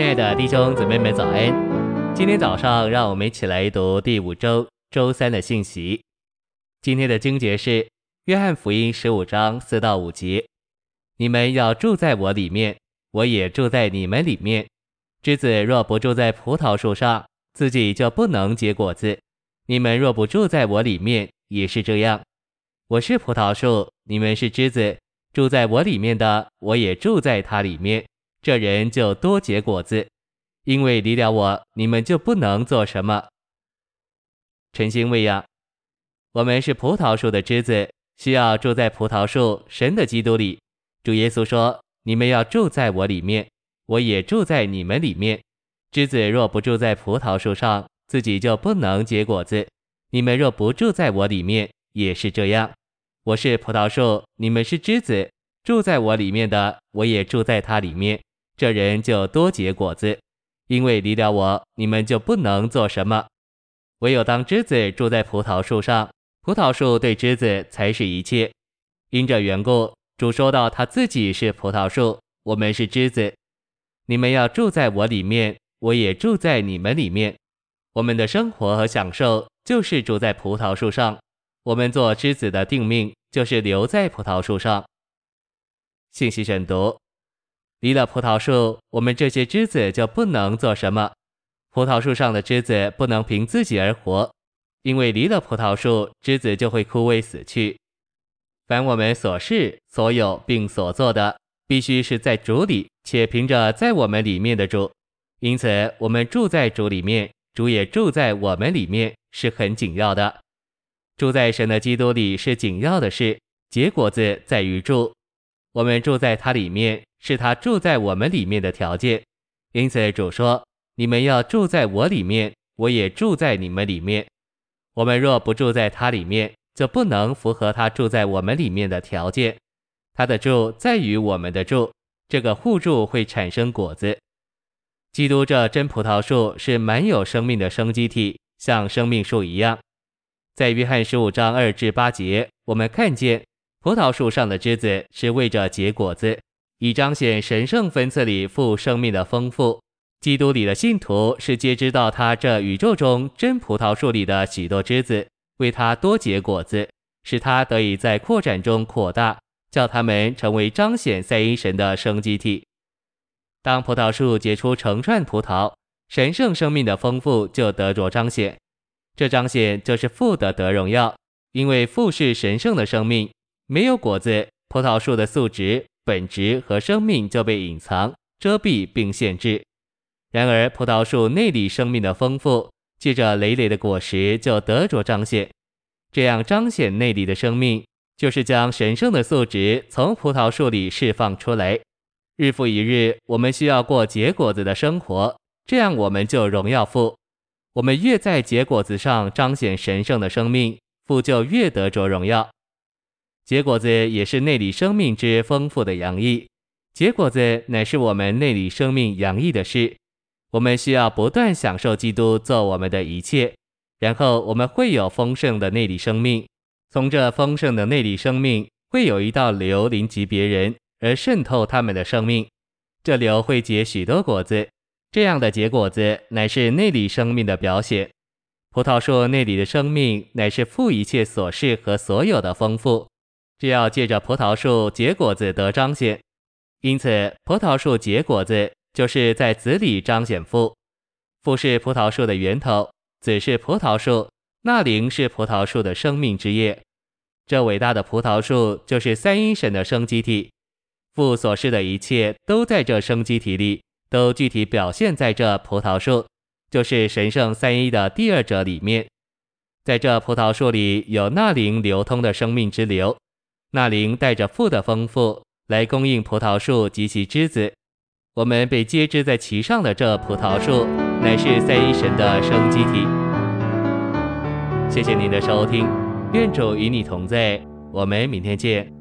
亲爱的弟兄姊妹们，早安！今天早上，让我们一起来读第五周周三的信息。今天的经节是《约翰福音》十五章四到五节：“你们要住在我里面，我也住在你们里面。枝子若不住在葡萄树上，自己就不能结果子。你们若不住在我里面，也是这样。我是葡萄树，你们是枝子，住在我里面的，我也住在他里面。”这人就多结果子，因为离了我，你们就不能做什么。晨星喂养，我们是葡萄树的枝子，需要住在葡萄树神的基督里。主耶稣说：“你们要住在我里面，我也住在你们里面。枝子若不住在葡萄树上，自己就不能结果子。你们若不住在我里面，也是这样。我是葡萄树，你们是枝子，住在我里面的，我也住在他里面。”这人就多结果子，因为离了我，你们就不能做什么。唯有当枝子住在葡萄树上，葡萄树对枝子才是一切。因这缘故，主说到他自己是葡萄树，我们是枝子。你们要住在我里面，我也住在你们里面。我们的生活和享受就是住在葡萄树上。我们做枝子的定命就是留在葡萄树上。信息选读。离了葡萄树，我们这些枝子就不能做什么。葡萄树上的枝子不能凭自己而活，因为离了葡萄树，枝子就会枯萎死去。凡我们所事、所有并所做的，必须是在主里，且凭着在我们里面的主。因此，我们住在主里面，主也住在我们里面，是很紧要的。住在神的基督里是紧要的事，结果子在于住。我们住在他里面。是他住在我们里面的条件，因此主说：“你们要住在我里面，我也住在你们里面。我们若不住在他里面，就不能符合他住在我们里面的条件。他的住在于我们的住，这个互助会产生果子。基督这真葡萄树是满有生命的生机体，像生命树一样。在约翰十五章二至八节，我们看见葡萄树上的枝子是为着结果子。”以彰显神圣分赐里父生命的丰富，基督里的信徒是皆知道他这宇宙中真葡萄树里的许多枝子，为他多结果子，使他得以在扩展中扩大，叫他们成为彰显赛因神的生机体。当葡萄树结出成串葡萄，神圣生命的丰富就得着彰显。这彰显就是父的得荣耀，因为父是神圣的生命，没有果子，葡萄树的素质。本质和生命就被隐藏、遮蔽并限制。然而，葡萄树内里生命的丰富，借着累累的果实就得着彰显。这样彰显内里的生命，就是将神圣的素质从葡萄树里释放出来。日复一日，我们需要过结果子的生活，这样我们就荣耀父。我们越在结果子上彰显神圣的生命，父就越得着荣耀。结果子也是内里生命之丰富的洋溢，结果子乃是我们内里生命洋溢的事。我们需要不断享受基督做我们的一切，然后我们会有丰盛的内里生命。从这丰盛的内里生命，会有一道流临及别人，而渗透他们的生命。这流会结许多果子，这样的结果子乃是内里生命的表现。葡萄树内里的生命乃是父一切所事和所有的丰富。只要借着葡萄树结果子得彰显，因此葡萄树结果子就是在子里彰显父。父是葡萄树的源头，子是葡萄树，那灵是葡萄树的生命之叶。这伟大的葡萄树就是三一神的生机体，父所示的一切都在这生机体里，都具体表现在这葡萄树，就是神圣三一的第二者里面。在这葡萄树里有那灵流通的生命之流。那灵带着富的丰富来供应葡萄树及其枝子，我们被接枝在其上的这葡萄树，乃是三一神的生机体。谢谢您的收听，愿主与你同在，我们明天见。